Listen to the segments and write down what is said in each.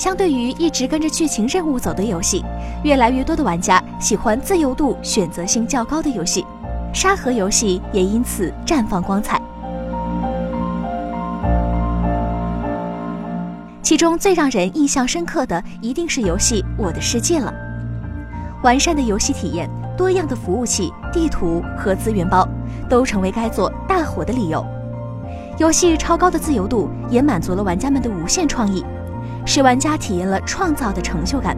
相对于一直跟着剧情任务走的游戏，越来越多的玩家喜欢自由度、选择性较高的游戏，沙盒游戏也因此绽放光彩。其中最让人印象深刻的，一定是游戏《我的世界》了。完善的游戏体验、多样的服务器、地图和资源包，都成为该作大火的理由。游戏超高的自由度，也满足了玩家们的无限创意，使玩家体验了创造的成就感。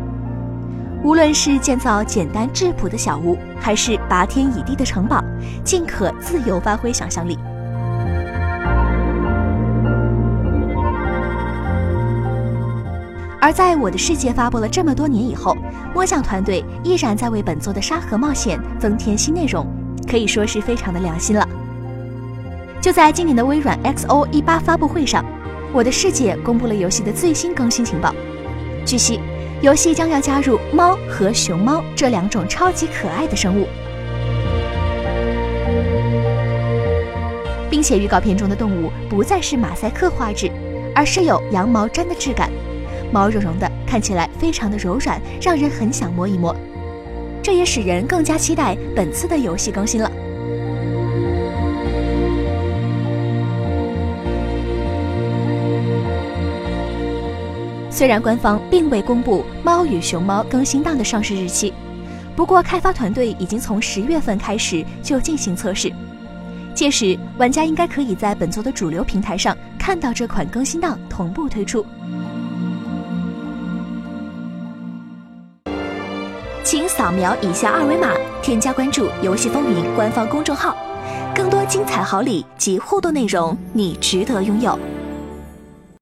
无论是建造简单质朴的小屋，还是拔天倚地的城堡，尽可自由发挥想象力。而在我的世界发布了这么多年以后，摸象团队依然在为本作的沙盒冒险增添新内容，可以说是非常的良心了。就在今年的微软 XO 一八发布会上，我的世界公布了游戏的最新更新情报。据悉，游戏将要加入猫和熊猫这两种超级可爱的生物，并且预告片中的动物不再是马赛克画质，而是有羊毛毡的质感。毛茸茸的，看起来非常的柔软，让人很想摸一摸。这也使人更加期待本次的游戏更新了。虽然官方并未公布《猫与熊猫》更新档的上市日期，不过开发团队已经从十月份开始就进行测试，届时玩家应该可以在本作的主流平台上看到这款更新档同步推出。请扫描以下二维码，添加关注“游戏风云”官方公众号，更多精彩好礼及互动内容，你值得拥有。